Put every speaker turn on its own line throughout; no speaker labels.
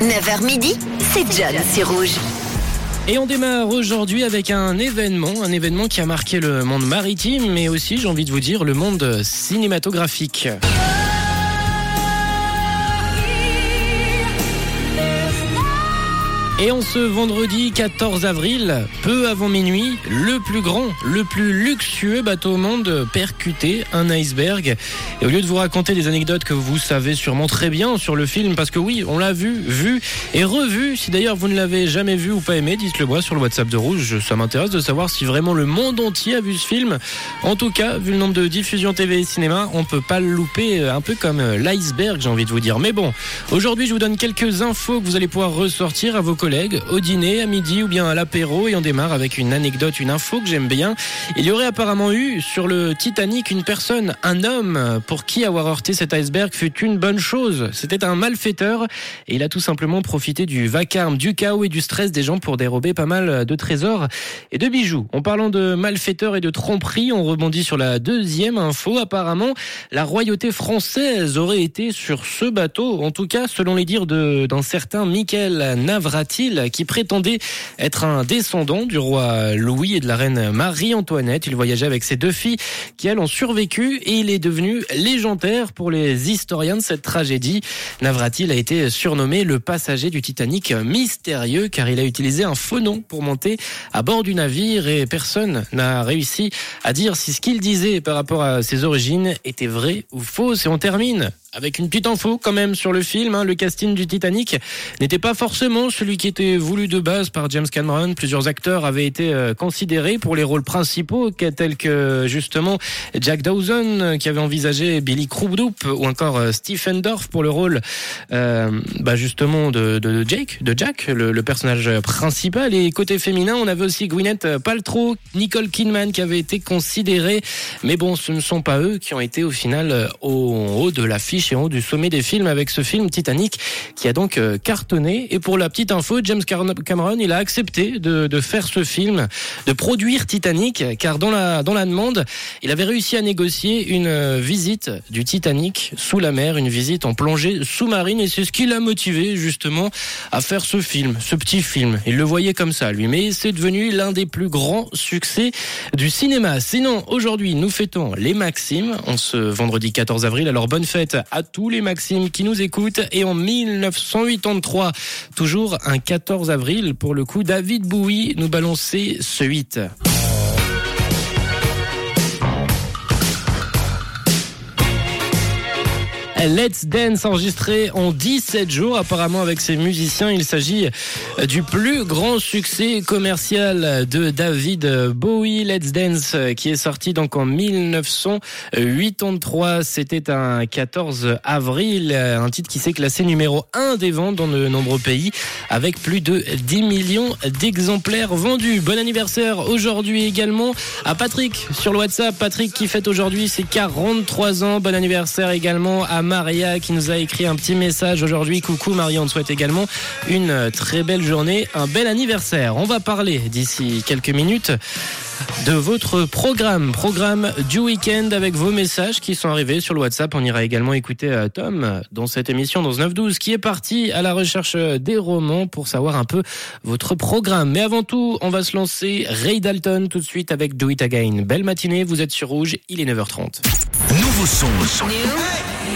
9h midi, c'est John sur Rouge.
Et on démarre aujourd'hui avec un événement, un événement qui a marqué le monde maritime, mais aussi, j'ai envie de vous dire, le monde cinématographique. Et en ce vendredi 14 avril, peu avant minuit, le plus grand, le plus luxueux bateau au monde percuté un iceberg. Et au lieu de vous raconter des anecdotes que vous savez sûrement très bien sur le film, parce que oui, on l'a vu, vu et revu. Si d'ailleurs vous ne l'avez jamais vu ou pas aimé, dites-le moi sur le WhatsApp de Rouge. Ça m'intéresse de savoir si vraiment le monde entier a vu ce film. En tout cas, vu le nombre de diffusions TV et cinéma, on peut pas le louper, un peu comme l'iceberg, j'ai envie de vous dire. Mais bon, aujourd'hui, je vous donne quelques infos que vous allez pouvoir ressortir à vos collègues au dîner, à midi ou bien à l'apéro et on démarre avec une anecdote, une info que j'aime bien. Il y aurait apparemment eu sur le Titanic une personne, un homme, pour qui avoir heurté cet iceberg fut une bonne chose. C'était un malfaiteur et il a tout simplement profité du vacarme, du chaos et du stress des gens pour dérober pas mal de trésors et de bijoux. En parlant de malfaiteurs et de tromperie, on rebondit sur la deuxième info. Apparemment, la royauté française aurait été sur ce bateau, en tout cas selon les dires d'un certain Michael Navrati qui prétendait être un descendant du roi Louis et de la reine Marie-Antoinette. Il voyageait avec ses deux filles qui, elles, ont survécu et il est devenu légendaire pour les historiens de cette tragédie. Navratil a été surnommé le passager du Titanic mystérieux car il a utilisé un faux nom pour monter à bord du navire et personne n'a réussi à dire si ce qu'il disait par rapport à ses origines était vrai ou faux. Et on termine avec une petite info quand même sur le film. Hein. Le casting du Titanic n'était pas forcément celui qui était voulu de base par James Cameron. Plusieurs acteurs avaient été euh, considérés pour les rôles principaux, tels que justement Jack Dawson qui avait envisagé Billy Crudup ou encore euh, Stephen Dorff pour le rôle euh, bah justement de, de, Jake, de Jack, le, le, personnage principal. Et côté féminin, on avait aussi Gwyneth Paltrow, Nicole Kidman qui avait été considérés. Mais bon, ce ne sont pas eux qui ont été au final au haut de l'affiche du sommet des films avec ce film Titanic qui a donc euh, cartonné. Et pour la petite info, James Cameron, il a accepté de, faire ce film, de produire Titanic, car dans la, demande, il avait réussi à négocier une euh, visite du Titanic sous la mer, une visite en plongée sous-marine, et c'est ce qui l'a motivé justement à faire ce film, ce petit film. Il le voyait comme ça, lui, mais c'est devenu l'un des plus grands succès du cinéma. Sinon, aujourd'hui, nous fêtons les Maximes, en ce vendredi 14 avril, alors bonne fête à tous les Maximes qui nous écoutent. Et en 1983, toujours un 14 avril, pour le coup, David Bowie nous balançait ce 8. Let's Dance enregistré en 17 jours apparemment avec ses musiciens. Il s'agit du plus grand succès commercial de David Bowie. Let's Dance qui est sorti donc en 1983. C'était un 14 avril. Un titre qui s'est classé numéro 1 des ventes dans de nombreux pays avec plus de 10 millions d'exemplaires vendus. Bon anniversaire aujourd'hui également à Patrick sur le WhatsApp. Patrick qui fête aujourd'hui ses 43 ans. Bon anniversaire également à Maria qui nous a écrit un petit message aujourd'hui. Coucou Maria, on te souhaite également une très belle journée, un bel anniversaire. On va parler d'ici quelques minutes de votre programme, programme du week-end avec vos messages qui sont arrivés sur le WhatsApp. On ira également écouter euh, Tom dans cette émission, dans ce 9-12, qui est parti à la recherche des romans pour savoir un peu votre programme. Mais avant tout, on va se lancer Ray Dalton tout de suite avec Do It Again. Belle matinée, vous êtes sur Rouge, il est 9h30.
Nouveau son.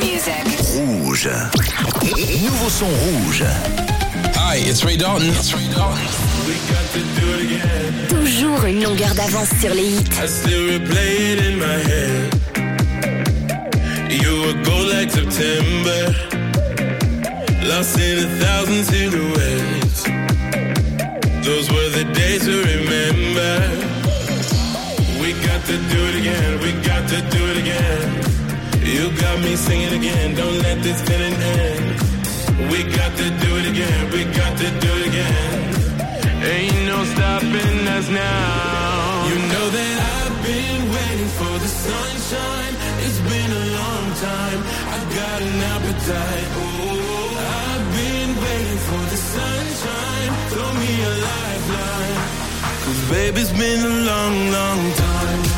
Rouge. Nouveau son rouge.
Hi, it's Ray Dalton.
Toujours une longueur d'avance sur les hits.
I still replay it in my head. You were gold like September. Lost in a thousand silhouettes. Those were the days to remember. We got to do it again. We got to do it again. You got me singing again. Don't let this feeling end. We got to do it again. We got to do it again. Ain't no stopping us now. You know that I've been waiting for the sunshine. It's been a long time. I've got an appetite. Oh, I've been waiting for the sunshine. Throw me a lifeline. Cause baby, it's been a. Long, long time.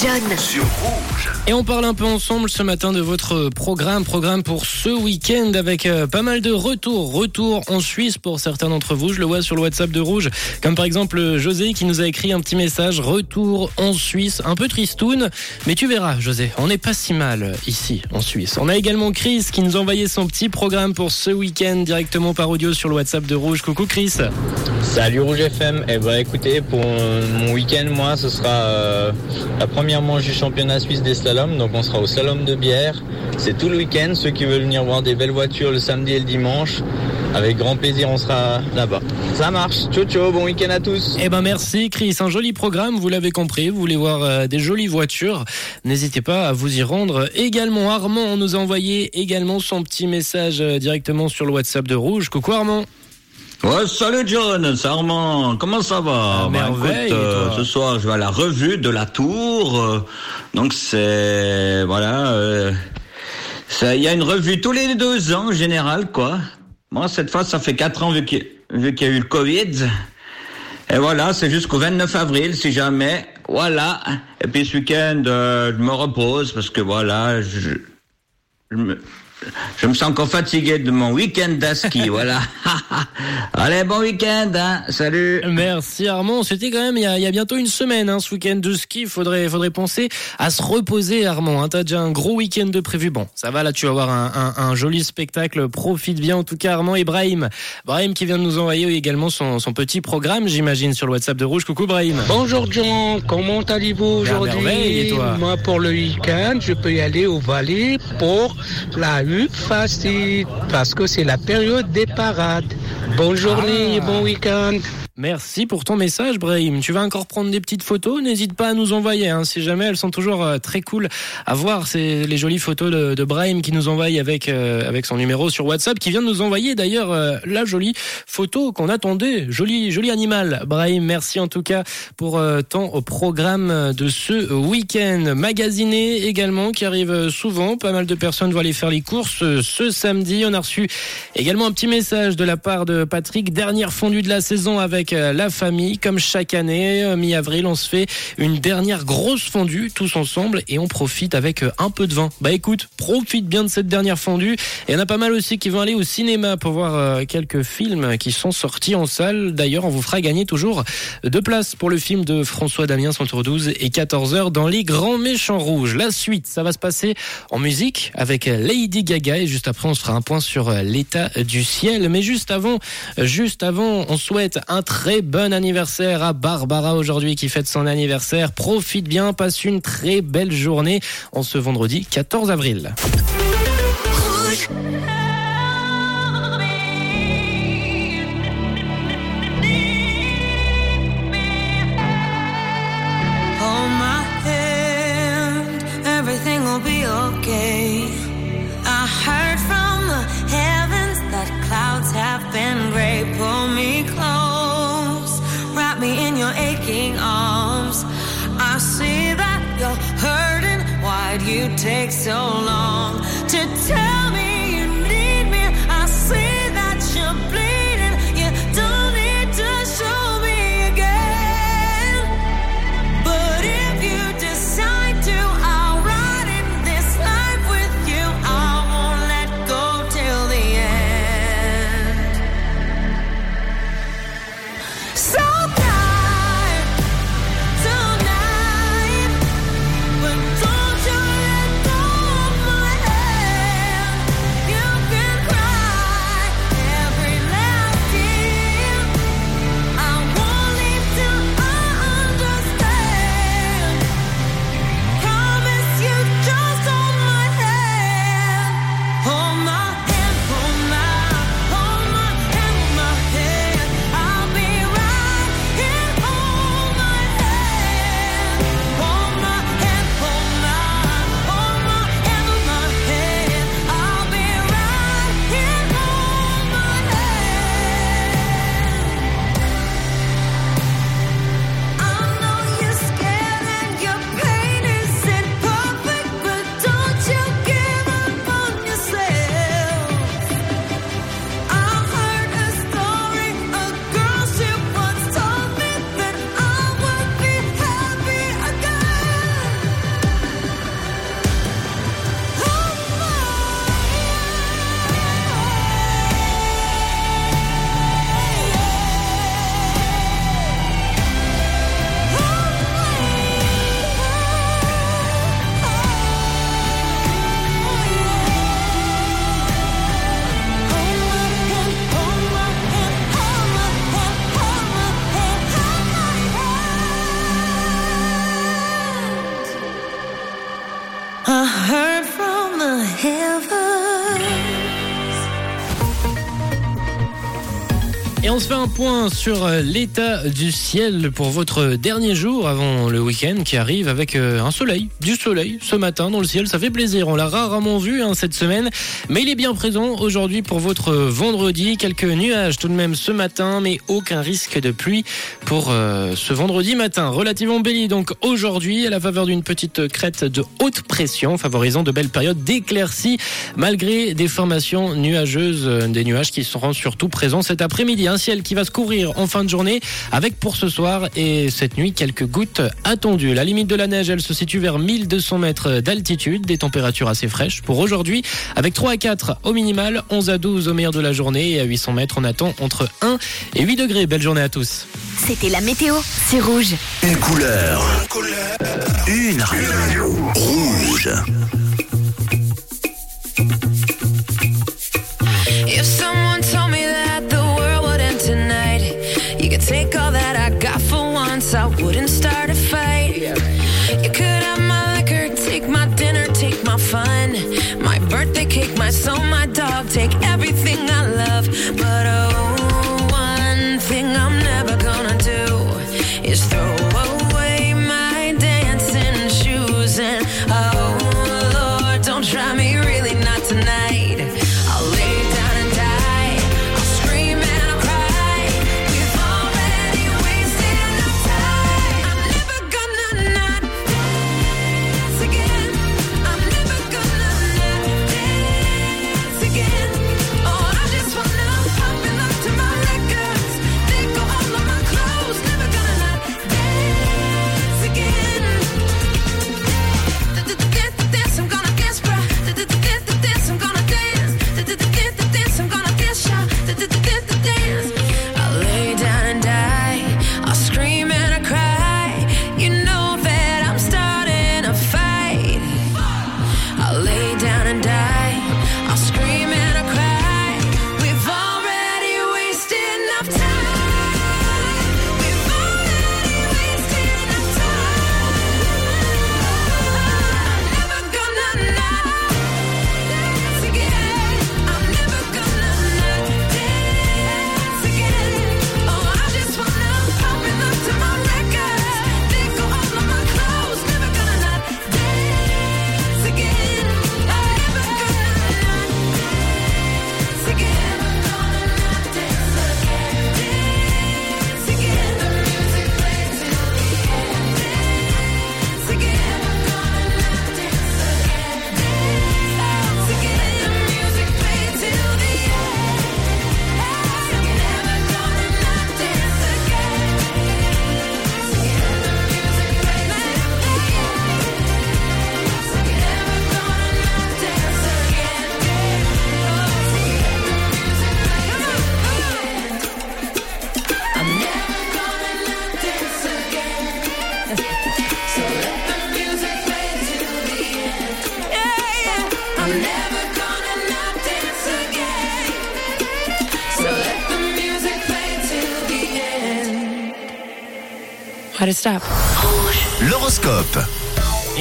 John.
Sur.
Et on parle un peu ensemble ce matin de votre programme, programme pour ce week-end avec euh, pas mal de retours. Retour en Suisse pour certains d'entre vous. Je le vois sur le WhatsApp de Rouge, comme par exemple José qui nous a écrit un petit message. Retour en Suisse, un peu tristoun, mais tu verras, José, on n'est pas si mal ici en Suisse. On a également Chris qui nous a envoyé son petit programme pour ce week-end directement par audio sur le WhatsApp de Rouge. Coucou Chris.
Salut Rouge FM. Eh ben écoutez, pour mon week-end, moi, ce sera euh, la première manche du championnat suisse des slaloms. Donc on sera au slalom de bière. C'est tout le week-end. Ceux qui veulent venir voir des belles voitures le samedi et le dimanche, avec grand plaisir, on sera là-bas. Ça marche. Ciao ciao. Bon week-end à tous.
Eh ben merci Chris, un joli programme, vous l'avez compris, vous voulez voir euh, des jolies voitures, n'hésitez pas à vous y rendre. Également Armand nous a envoyé également son petit message euh, directement sur le WhatsApp de Rouge. Coucou Armand.
Ouais, salut John, c'est Armand. Comment ça va?
Ah,
Bah, écoute, euh, ce soir, je vais à la revue de la Tour. euh, donc c'est voilà, euh, ça- il y a une revue tous les deux ans en général, quoi. Moi, cette fois, ça fait quatre ans vu qu'il y a eu le Covid. Et voilà, c'est jusqu'au 29 avril, si jamais. Voilà. Et puis ce week-end, je me repose parce que voilà, je, je me, je me sens encore fatigué de mon week-end d'aski, voilà. Allez, bon week-end, hein. Salut.
Merci Armand, c'était quand même il y, a, il y a bientôt une semaine hein, ce week-end de ski, faudrait faudrait penser à se reposer Armand. Hein. T'as déjà un gros week-end de prévu. Bon, ça va là, tu vas avoir un, un, un joli spectacle. Profite bien en tout cas Armand et Brahim. Brahim qui vient de nous envoyer également son, son petit programme, j'imagine, sur le WhatsApp de Rouge. Coucou Brahim.
Bonjour John, comment allez-vous
et
aujourd'hui Moi pour le week-end, je peux y aller au Valais pour la hutte facile parce que c'est la période des parades. Bonne journée et
Ah.
bon week-end.
Merci pour ton message, Brahim. Tu vas encore prendre des petites photos? N'hésite pas à nous envoyer. Hein, si jamais elles sont toujours euh, très cool à voir. C'est les jolies photos de, de Brahim qui nous envoie avec euh, avec son numéro sur WhatsApp, qui vient de nous envoyer d'ailleurs euh, la jolie photo qu'on attendait. Joli joli animal. Brahim, merci en tout cas pour ton programme de ce week-end. Magasiné également qui arrive souvent. Pas mal de personnes vont aller faire les courses euh, ce samedi. On a reçu également un petit message de la part de Patrick. Dernière fondue de la saison avec euh, la famille. Comme chaque année, euh, mi-avril, on se fait une dernière grosse fondue tous ensemble et on profite avec un peu de vin. Bah écoute, profite bien de cette dernière fondue. Et il y en a pas mal aussi qui vont aller au cinéma pour voir quelques films qui sont sortis en salle. D'ailleurs, on vous fera gagner toujours deux places pour le film de François Damien entre 12 et 14h dans Les Grands Méchants Rouges. La suite, ça va se passer en musique avec Lady Gaga et juste après on se fera un point sur euh, l'état du ciel. Mais juste avant, juste avant, on souhaite un très bon anniversaire à Barbara aujourd'hui qui fête son anniversaire. Profite bien, passe une très belle journée en ce vendredi 14 avril.
aching arms. I see that you're hurting. Why'd you take so long to
tell? On se fait un point sur euh, l'état du ciel pour votre dernier jour avant le week-end qui arrive avec euh, un soleil, du soleil ce matin dans le ciel. Ça fait plaisir. On l'a rarement vu hein, cette semaine, mais il est bien présent aujourd'hui pour votre vendredi. Quelques nuages tout de même ce matin, mais aucun risque de pluie pour euh, ce vendredi matin. Relativement béni donc aujourd'hui à la faveur d'une petite crête de haute pression favorisant de belles périodes d'éclaircies malgré des formations nuageuses, des nuages qui seront surtout présents cet après-midi. Un ciel qui va se couvrir en fin de journée avec pour ce soir et cette nuit quelques gouttes attendues. La limite de la neige, elle se situe vers 1200 mètres d'altitude, des températures assez fraîches pour aujourd'hui avec 3 à 4 au minimal, 11 à 12 au meilleur de la journée et à 800 mètres on attend entre 1 et 8 degrés. Belle journée à tous.
C'était la météo, c'est rouge.
Une couleur. Une radio. Rouge.
I wouldn't start a fight. You could have my liquor, take my dinner, take my fun, my birthday cake, my soul, my dog, take everything I love. But oh,
to stop.
L'horoscope.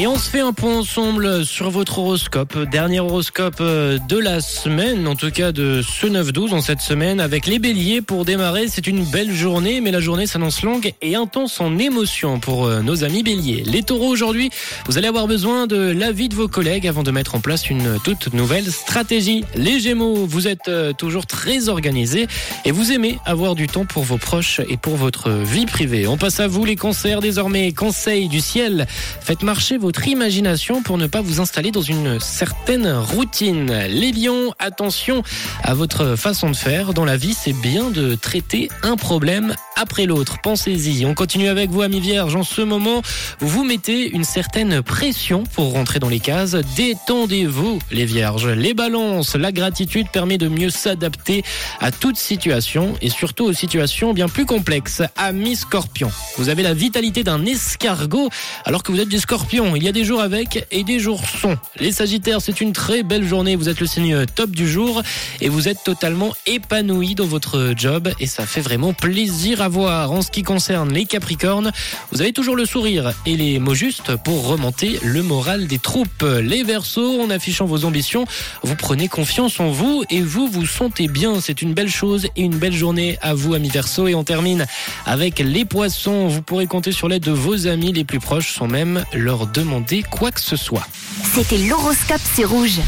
Et on se fait un point ensemble sur votre horoscope. Dernier horoscope euh, de la semaine, en tout cas de ce 9-12 en cette semaine, avec les béliers pour démarrer. C'est une belle journée, mais la journée s'annonce longue et intense en émotion pour euh, nos amis béliers. Les taureaux aujourd'hui, vous allez avoir besoin de l'avis de vos collègues avant de mettre en place une toute nouvelle stratégie. Les gémeaux, vous êtes euh, toujours très organisés et vous aimez avoir du temps pour vos proches et pour votre vie privée. On passe à vous les concerts désormais. Conseil du ciel, faites marcher votre imagination pour ne pas vous installer dans une certaine routine. Les lions, attention à votre façon de faire. Dans la vie, c'est bien de traiter un problème après l'autre. Pensez-y. On continue avec vous, amis vierges. En ce moment, vous mettez une certaine pression pour rentrer dans les cases. Détendez-vous, les vierges. Les balances, la gratitude permet de mieux s'adapter à toute situation et surtout aux situations bien plus complexes. Amis scorpions, vous avez la vitalité d'un escargot alors que vous êtes des scorpions. Il y a des jours avec et des jours sans. Les sagittaires, c'est une très belle journée. Vous êtes le signe top du jour et vous êtes totalement épanoui dans votre job et ça fait vraiment plaisir à voir. En ce qui concerne les capricornes, vous avez toujours le sourire et les mots justes pour remonter le moral des troupes. Les versos, en affichant vos ambitions, vous prenez confiance en vous et vous vous sentez bien. C'est une belle chose et une belle journée à vous, amis verso. Et on termine avec les poissons. Vous pourrez compter sur l'aide de vos amis les plus proches sans même leur demander quoi que ce soit.
C'était l'horoscope, c'est rouge.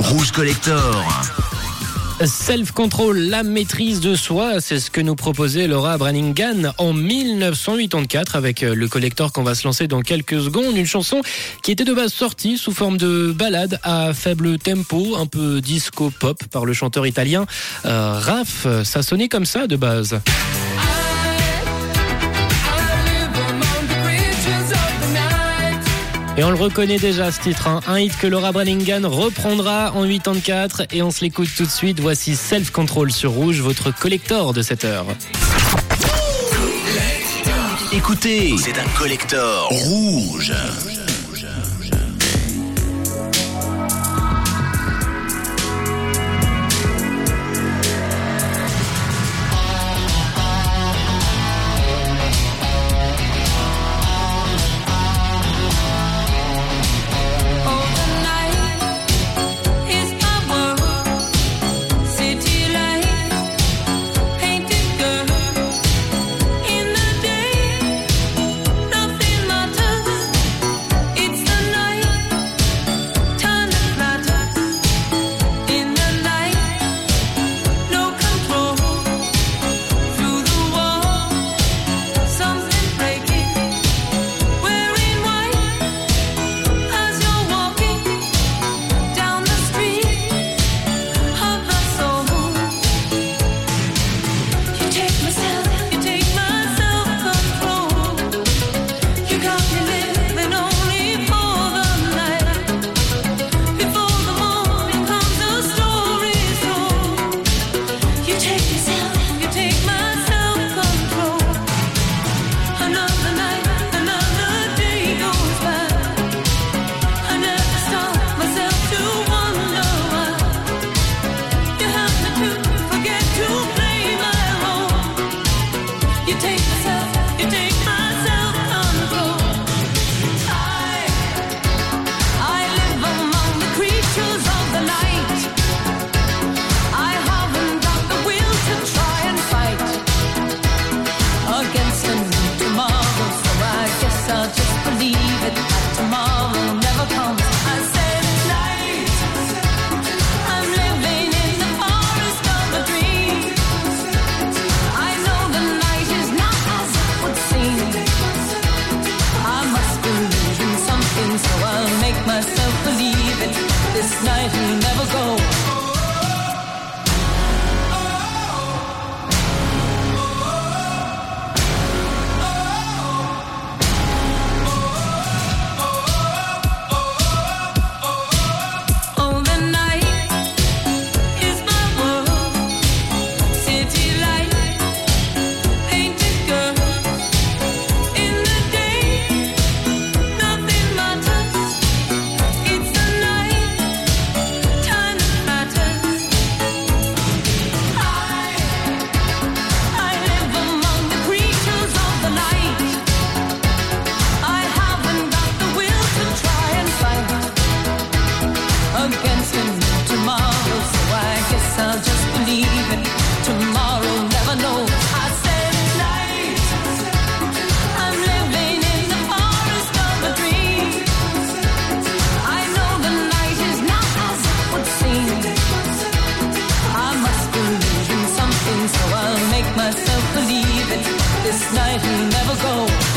Rouge Collector.
Self-control, la maîtrise de soi, c'est ce que nous proposait Laura Branningham en 1984 avec euh, le collector qu'on va se lancer dans quelques secondes. Une chanson qui était de base sortie sous forme de balade à faible tempo, un peu disco pop par le chanteur italien euh, Raph. Ça sonnait comme ça de base. Et on le reconnaît déjà ce titre, hein. un hit que Laura Branningham reprendra en 84 et on se l'écoute tout de suite. Voici Self Control sur Rouge, votre collector de cette heure.
Écoutez, c'est un collector rouge.
myself believing this night will never go.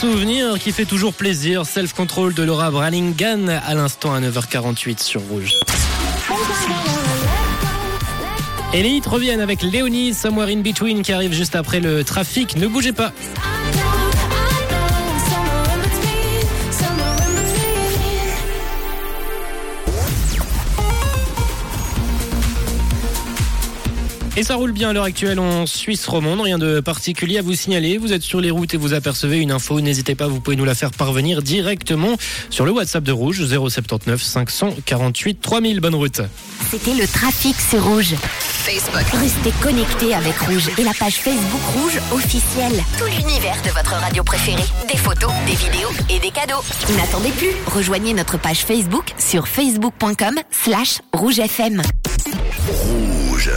Souvenir qui fait toujours plaisir. Self Control de Laura Brallingan à l'instant à 9h48 sur Rouge. Elite reviennent avec Léonie, Somewhere in Between qui arrive juste après le trafic. Ne bougez pas. Et ça roule bien à l'heure actuelle en Suisse romande, rien de particulier à vous signaler. Vous êtes sur les routes et vous apercevez une info, n'hésitez pas, vous pouvez nous la faire parvenir directement sur le WhatsApp de Rouge 079 548 3000. Bonne route.
C'était le trafic sur Rouge. Facebook. Restez connectés avec Rouge et la page Facebook Rouge officielle. Tout l'univers de votre radio préférée. Des photos, des vidéos et des cadeaux. N'attendez plus. Rejoignez notre page Facebook sur facebook.com slash rougefm.
Rouge.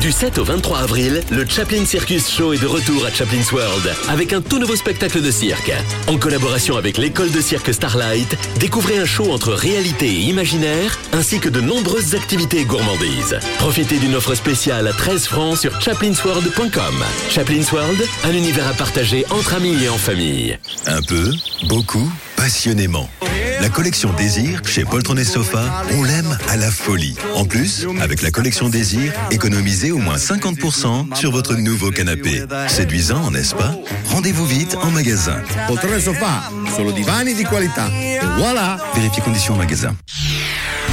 Du 7 au 23 avril, le Chaplin Circus Show est de retour à Chaplin's World avec un tout nouveau spectacle de cirque. En collaboration avec l'école de cirque Starlight, découvrez un show entre réalité et imaginaire ainsi que de nombreuses activités gourmandises. Profitez d'une offre spéciale à 13 francs sur chaplinsworld.com. Chaplin's World, un univers à partager entre amis et en famille.
Un peu, beaucoup, passionnément. La collection Désir chez Poltron et Sofa, on l'aime à la folie. En plus, avec la collection Désir, économisez au moins 50% sur votre nouveau canapé. Séduisant, n'est-ce pas? Rendez-vous vite en magasin.
Poltrone e Sofa, solo divani di qualità. Voilà
Vérifiez conditions en magasin.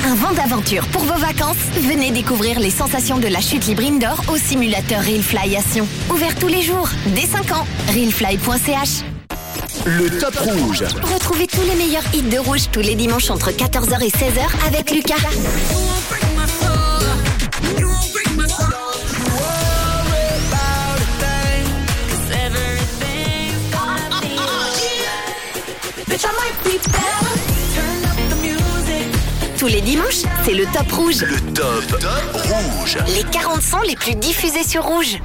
Un vent d'aventure pour vos vacances? Venez découvrir les sensations de la chute libre indoor au simulateur à Sion. Ouvert tous les jours, dès 5 ans. Railfly.ch
Le Top Rouge.
Retrouvez tous les meilleurs hits de rouge tous les dimanches entre 14h et 16h avec Lucas. Tous les dimanches, c'est le Top Rouge.
Le top rouge.
Les 40 sons les plus diffusés sur Rouge.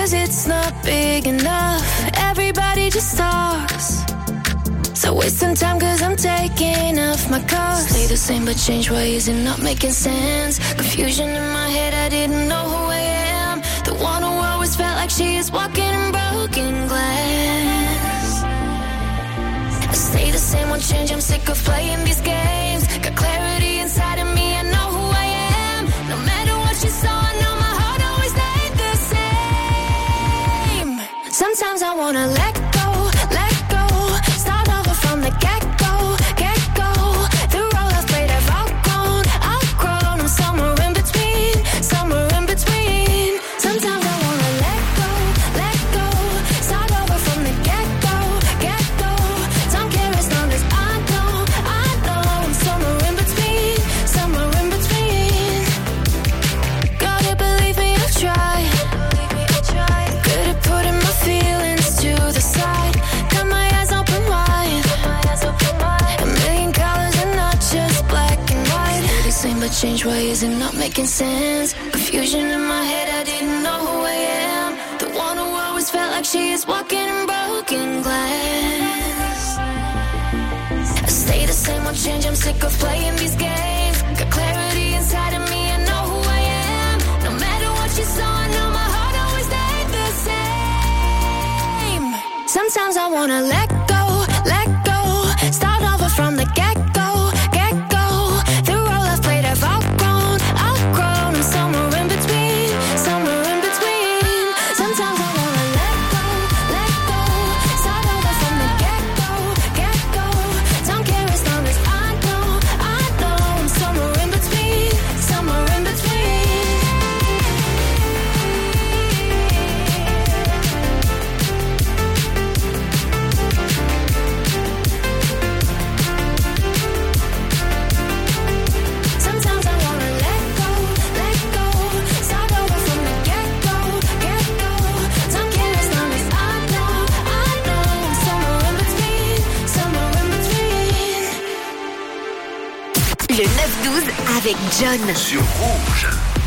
Cause it's not big enough. Everybody just talks. So wasting time cause I'm taking off my clothes. Stay the same but change ways and not making sense. Confusion in my head, I didn't know who I am. The one who always felt like she is walking in broken glass. I stay the same, won't change. I'm sick of playing these games. Sometimes I wanna let
John.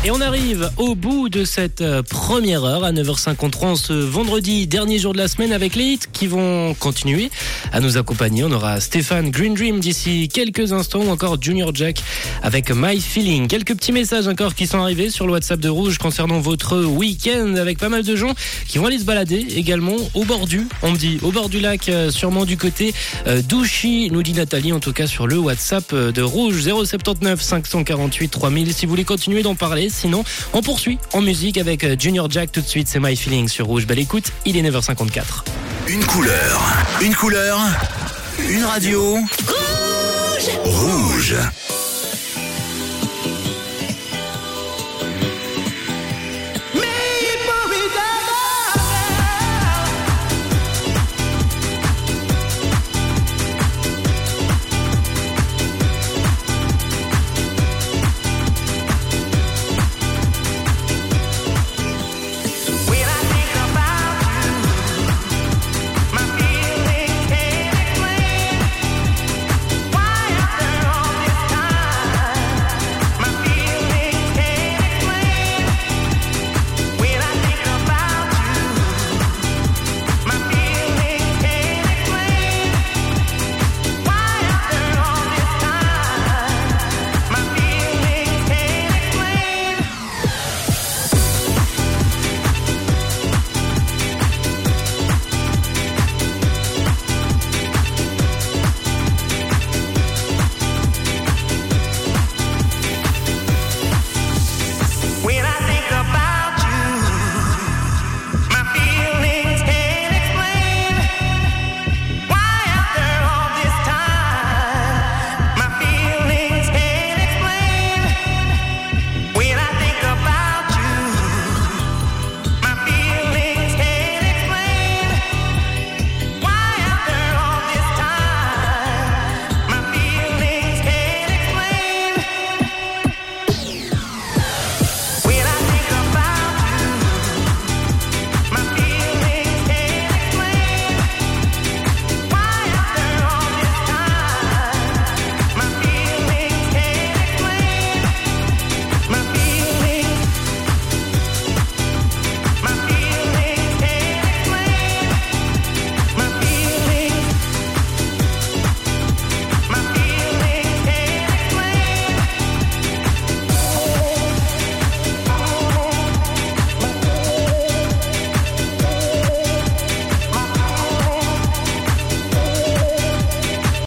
Et on arrive au bout de cette euh, première heure à 9h53 en ce vendredi, dernier jour de la semaine avec les hits qui vont continuer à nous accompagner. On aura Stéphane Green Dream d'ici quelques instants ou encore Junior Jack avec My Feeling. Quelques petits messages encore qui sont arrivés sur le WhatsApp de Rouge concernant votre week-end avec pas mal de gens qui vont aller se balader également au bord du, on me dit, au bord du lac, euh, sûrement du côté euh, d'Ouchy, nous dit Nathalie en tout cas sur le WhatsApp de Rouge 079 548 3000 si vous voulez continuer d'en parler. Sinon, on poursuit en musique avec euh, Junior Jack tout de suite, c'est My Feeling sur Rouge. Belle écoute, il est 9h54.
Une couleur. Une couleur. Une radio. Rouge. Rouge.